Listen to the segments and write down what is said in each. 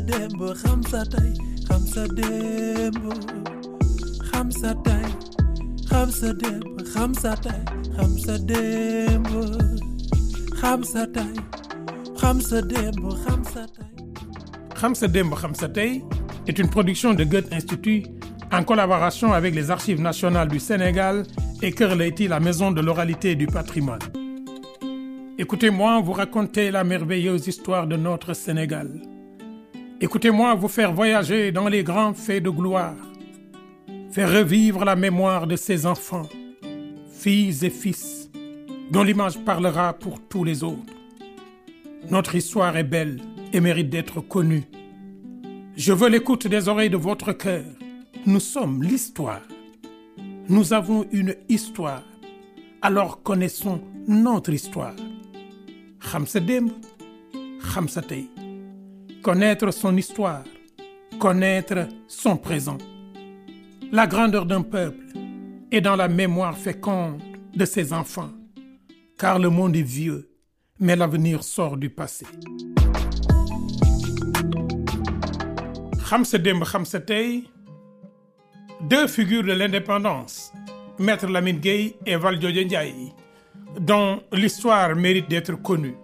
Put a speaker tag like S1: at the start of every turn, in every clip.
S1: Dembo, Hamza Tay, Hamza Dembo, Hamza Tay, Hamza Dembo, Hamza Tay, Hamza Dembo, Hamza Tay, Hamza Dembo, Hamza Tay.
S2: Hamza Dembo, Hamza Tay est une production de Goethe Institut en collaboration avec les Archives nationales du Sénégal et Leyti, la maison de l'oralité et du patrimoine. Écoutez-moi vous raconter la merveilleuse histoire de notre Sénégal. Écoutez-moi vous faire voyager dans les grands faits de gloire, faire revivre la mémoire de ces enfants, filles et fils, dont l'image parlera pour tous les autres. Notre histoire est belle et mérite d'être connue. Je veux l'écoute des oreilles de votre cœur. Nous sommes l'histoire. Nous avons une histoire. Alors connaissons notre histoire. Hamza Tay. Connaître son histoire, connaître son présent. La grandeur d'un peuple est dans la mémoire féconde de ses enfants, car le monde est vieux, mais l'avenir sort du passé. Deux figures de l'indépendance, Maître Lamine Gueye et Valdiodio Ndiaye, dont l'histoire mérite d'être connue.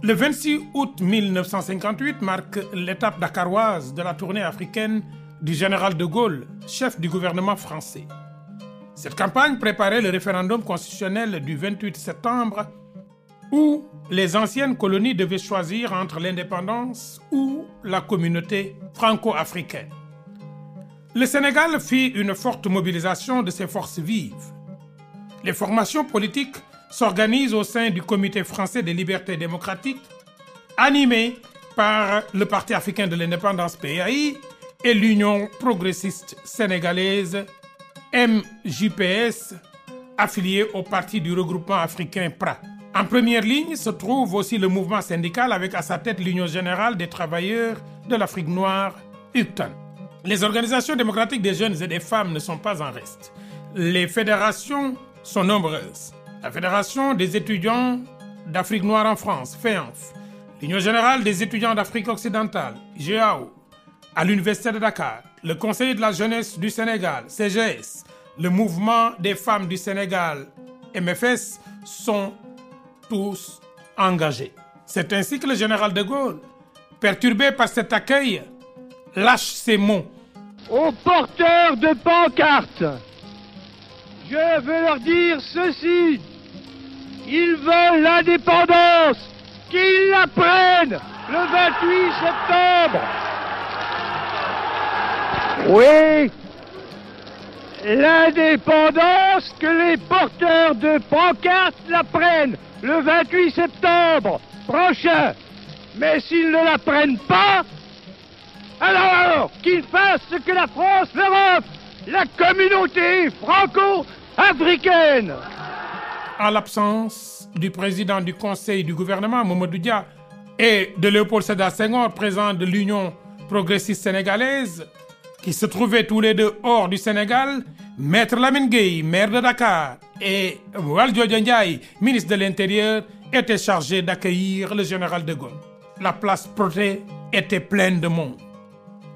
S2: Le 26 août 1958 marque l'étape dakaroise de la tournée africaine du général de Gaulle, chef du gouvernement français. Cette campagne préparait le référendum constitutionnel du 28 septembre où les anciennes colonies devaient choisir entre l'indépendance ou la communauté franco-africaine. Le Sénégal fit une forte mobilisation de ses forces vives. Les formations politiques s'organisent au sein du Comité français des libertés démocratiques, animé par le Parti africain de l'indépendance PAI et l'Union progressiste sénégalaise MJPS, affiliée au Parti du regroupement africain PRA. En première ligne se trouve aussi le mouvement syndical avec à sa tête l'Union générale des travailleurs de l'Afrique noire, UCTAN. Les organisations démocratiques des jeunes et des femmes ne sont pas en reste. Les fédérations sont nombreuses. La Fédération des étudiants d'Afrique noire en France, FEANF, l'Union générale des étudiants d'Afrique occidentale, GAO, à l'Université de Dakar, le Conseil de la jeunesse du Sénégal, CGS, le Mouvement des femmes du Sénégal, MFS, sont tous engagés. C'est ainsi que le général de Gaulle, perturbé par cet accueil, lâche ces mots.
S3: Aux porteurs de pancartes, je veux leur dire ceci. Ils veulent l'indépendance, qu'ils la prennent le 28 septembre. Oui, l'indépendance, que les porteurs de pancartes la prennent le 28 septembre prochain. Mais s'ils ne la prennent pas, alors, qu'ils fassent ce que la France leur offre, la communauté franco-africaine.
S2: En l'absence du président du conseil du gouvernement, Mamadou Dia, et de Léopold Sédar Senghor, président de l'Union progressiste sénégalaise, qui se trouvaient tous les deux hors du Sénégal, Maître Lamine Gueye, maire de Dakar, et Valdiodio Ndiaye, ministre de l'Intérieur, étaient chargés d'accueillir le général de Gaulle. La place Protet était pleine de monde.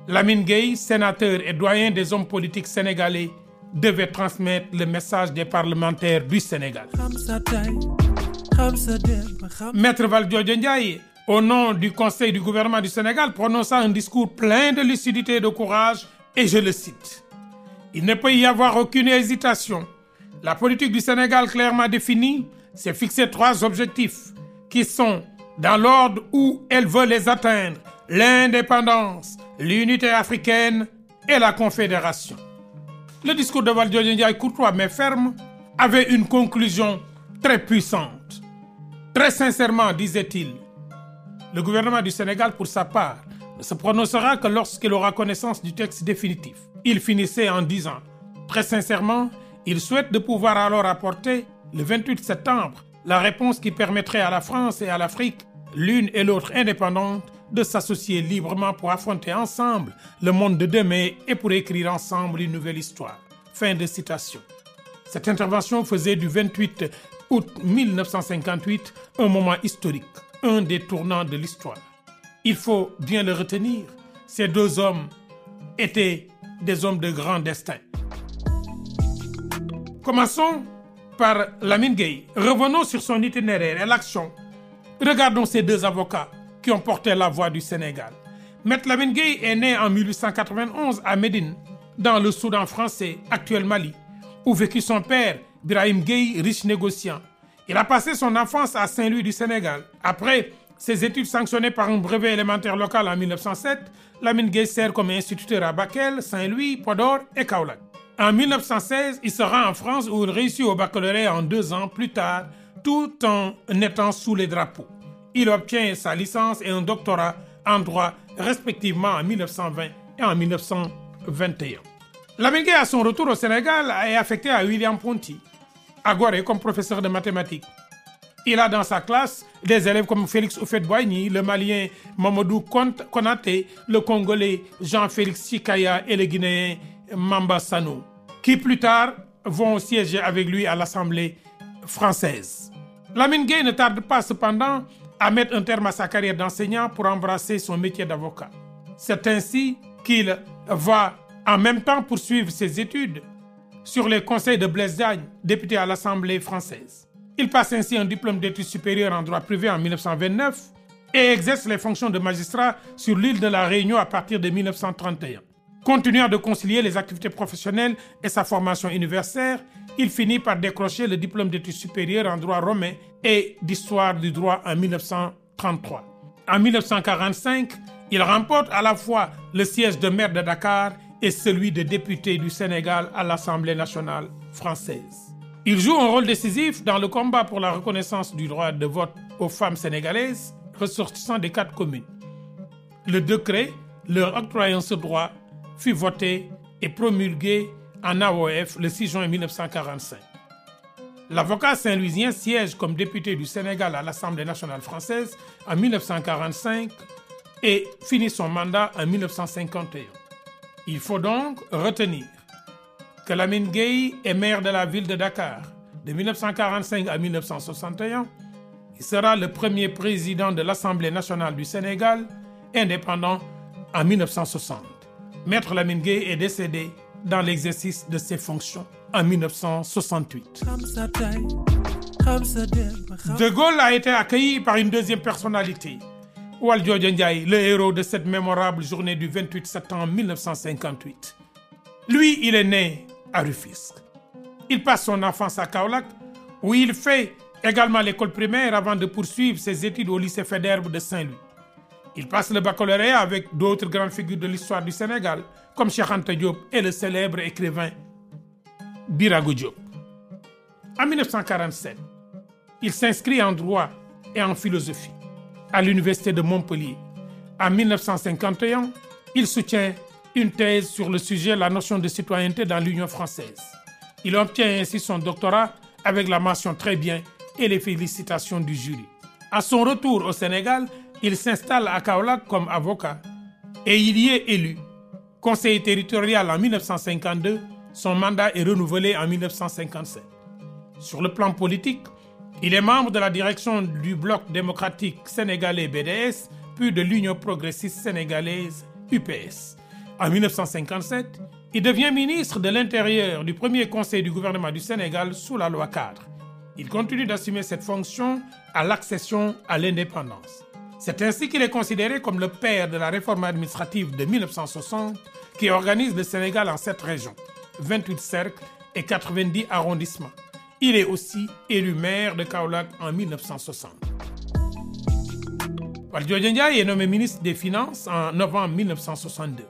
S2: Lamine Gueye, sénateur et doyen des hommes politiques sénégalais, devait transmettre le message des parlementaires du Sénégal. Maître Valdiodio Ndiaye, au nom du Conseil du gouvernement du Sénégal, prononça un discours plein de lucidité et de courage, et je le cite. Il ne peut y avoir aucune hésitation. La politique du Sénégal clairement définie, c'est fixer trois objectifs qui sont, dans l'ordre où elle veut les atteindre, l'indépendance, l'unité africaine et la confédération. Le discours de Valdiodio courtois mais ferme, avait une conclusion très puissante. Très sincèrement, disait-il, le gouvernement du Sénégal, pour sa part, ne se prononcera que lorsqu'il aura connaissance du texte définitif. Il finissait en disant, très sincèrement, il souhaite de pouvoir alors apporter, le 28 septembre, la réponse qui permettrait à la France et à l'Afrique, l'une et l'autre indépendantes, de s'associer librement pour affronter ensemble le monde de demain et pour écrire ensemble une nouvelle histoire. Fin de citation. Cette intervention faisait du 28 août 1958 un moment historique, un des tournants de l'histoire. Il faut bien le retenir, ces deux hommes étaient des hommes de grand destin. Commençons par Lamine Gueye. Revenons sur son itinéraire et l'action. Regardons ces deux avocats qui ont porté la voix du Sénégal. Lamine Gueye est né en 1891 à Médine, dans le Soudan français, actuel Mali, où vécut son père, Brahim Gueye, riche négociant. Il a passé son enfance à Saint-Louis du Sénégal. Après ses études sanctionnées par un brevet élémentaire local en 1907, Lamine Gueye sert comme instituteur à Bakel, Saint-Louis, Podor et Kaolack. En 1916, il se rend en France où il réussit au baccalauréat en deux ans plus tard, tout en étant sous les drapeaux. Il obtient sa licence et un doctorat en droit respectivement en 1920 et en 1921. Lamine Gueye, à son retour au Sénégal, est affecté à William Ponty, à Gorée comme professeur de mathématiques. Il a dans sa classe des élèves comme Félix Oufet-Boigny, le Malien Mamadou Konaté, le Congolais Jean-Félix Chikaya et le Guinéen Mamba Sano, qui plus tard vont siéger avec lui à l'Assemblée française. Lamine ne tarde pas cependant à mettre un terme à sa carrière d'enseignant pour embrasser son métier d'avocat. C'est ainsi qu'il va en même temps poursuivre ses études sur les conseils de Blaise Diagne, député à l'Assemblée française. Il passe ainsi un diplôme d'études supérieures en droit privé en 1929 et exerce les fonctions de magistrat sur l'île de la Réunion à partir de 1931. Continuant de concilier les activités professionnelles et sa formation universitaire, il finit par décrocher le diplôme d'études supérieures en droit romain et d'histoire du droit en 1933. En 1945, il remporte à la fois le siège de maire de Dakar et celui de député du Sénégal à l'Assemblée nationale française. Il joue un rôle décisif dans le combat pour la reconnaissance du droit de vote aux femmes sénégalaises ressortissant des quatre communes. Le décret leur octroyant ce droit fut voté et promulgué en AOF le 6 juin 1945. L'avocat saint-louisien siège comme député du Sénégal à l'Assemblée nationale française en 1945 et finit son mandat en 1951. Il faut donc retenir que Lamine Gueye est maire de la ville de Dakar de 1945 à 1961. Il sera le premier président de l'Assemblée nationale du Sénégal, indépendant en 1960. Maître Lamine Gueye est décédé dans l'exercice de ses fonctions en 1968. De Gaulle a été accueilli par une deuxième personnalité, Waldio Ndiaye, le héros de cette mémorable journée du 28 septembre 1958. Lui, il est né à Rufisque. Il passe son enfance à Kaolack, où il fait également l'école primaire avant de poursuivre ses études au lycée Fédère de Saint-Louis. Il passe le baccalauréat avec d'autres grandes figures de l'histoire du Sénégal, comme Cheikh Diop et le célèbre écrivain Birago Diop. En 1947, il s'inscrit en droit et en philosophie à l'université de Montpellier. En 1951, il soutient une thèse sur le sujet la notion de citoyenneté dans l'Union française. Il obtient ainsi son doctorat avec la mention très bien et les félicitations du jury. À son retour au Sénégal, il s'installe à Kaolack comme avocat et il y est élu. Conseiller territorial en 1952, son mandat est renouvelé en 1957. Sur le plan politique, il est membre de la direction du Bloc démocratique sénégalais BDS, puis de l'Union progressiste sénégalaise UPS. En 1957, il devient ministre de l'Intérieur du premier conseil du gouvernement du Sénégal sous la loi cadre. Il continue d'assumer cette fonction à l'accession à l'indépendance. C'est ainsi qu'il est considéré comme le père de la réforme administrative de 1960 qui organise le Sénégal en sept régions, 28 cercles et 90 arrondissements. Il est aussi élu maire de Kaolack en 1960. Waldio Ndiaye est nommé ministre des Finances en novembre 1962,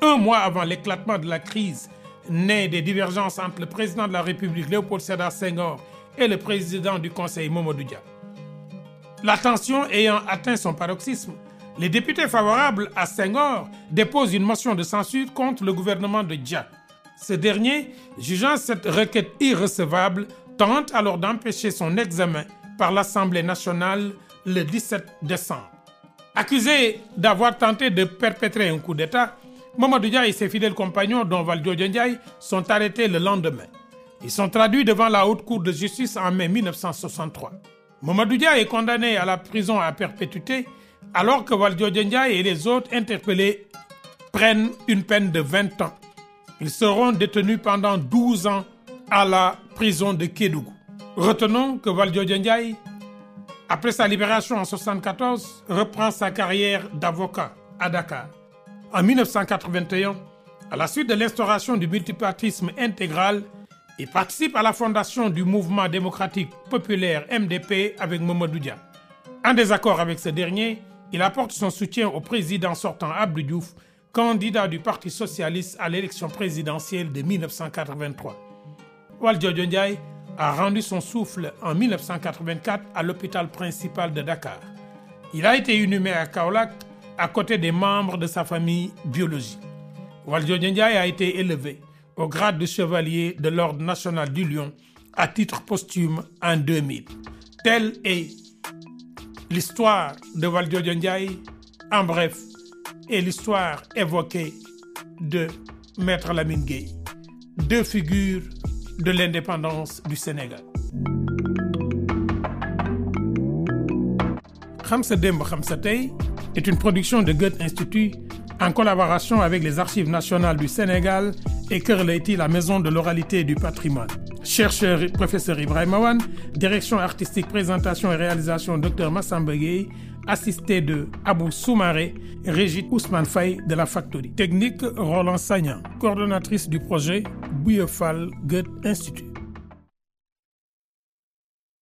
S2: un mois avant l'éclatement de la crise née des divergences entre le président de la République Léopold Sédar Senghor et le président du Conseil Momodou Dia. La tension ayant atteint son paroxysme, les députés favorables à Senghor déposent une motion de censure contre le gouvernement de Dia. Ce dernier, jugeant cette requête irrecevable, tente alors d'empêcher son examen par l'Assemblée nationale le 17 décembre. Accusés d'avoir tenté de perpétrer un coup d'État, Mamadou Dia et ses fidèles compagnons, dont Valdio Ndiaye, sont arrêtés le lendemain. Ils sont traduits devant la Haute Cour de justice en mai 1963. Mamadou Dia est condamné à la prison à perpétuité alors que Ndiaye et les autres interpellés prennent une peine de 20 ans. Ils seront détenus pendant 12 ans à la prison de Kédougou. Retenons que Ndiaye, après sa libération en 1974, reprend sa carrière d'avocat à Dakar. En 1981, à la suite de l'instauration du multipartisme intégral, il participe à la fondation du mouvement démocratique populaire MDP avec Mamadou Dia. En désaccord avec ce dernier, il apporte son soutien au président sortant Abdou Diouf, candidat du Parti socialiste à l'élection présidentielle de 1983. Valdiodio Ndiaye a rendu son souffle en 1984 à l'hôpital principal de Dakar. Il a été inhumé à Kaolack à côté des membres de sa famille biologique. Ndiaye a été élevé au grade de chevalier de l'Ordre national du Lion à titre posthume en 2000. Telle est l'histoire de Ndiaye en bref et l'histoire évoquée de Maître Lamine deux figures de l'indépendance du Sénégal. Xam sa démb xam sa tey est une production de Goethe Institut en collaboration avec les Archives nationales du Sénégal Leyti, la maison de l'oralité et du patrimoine. Chercheur professeur Ibrahima Wane, direction artistique, présentation et réalisation Dr Massamba Gueye, assisté de Abou Soumaré, Régit Ousmane Faye de la Factory. Technique Roland Sagnan, coordonnatrice du projet Bouillefal Goethe Institut.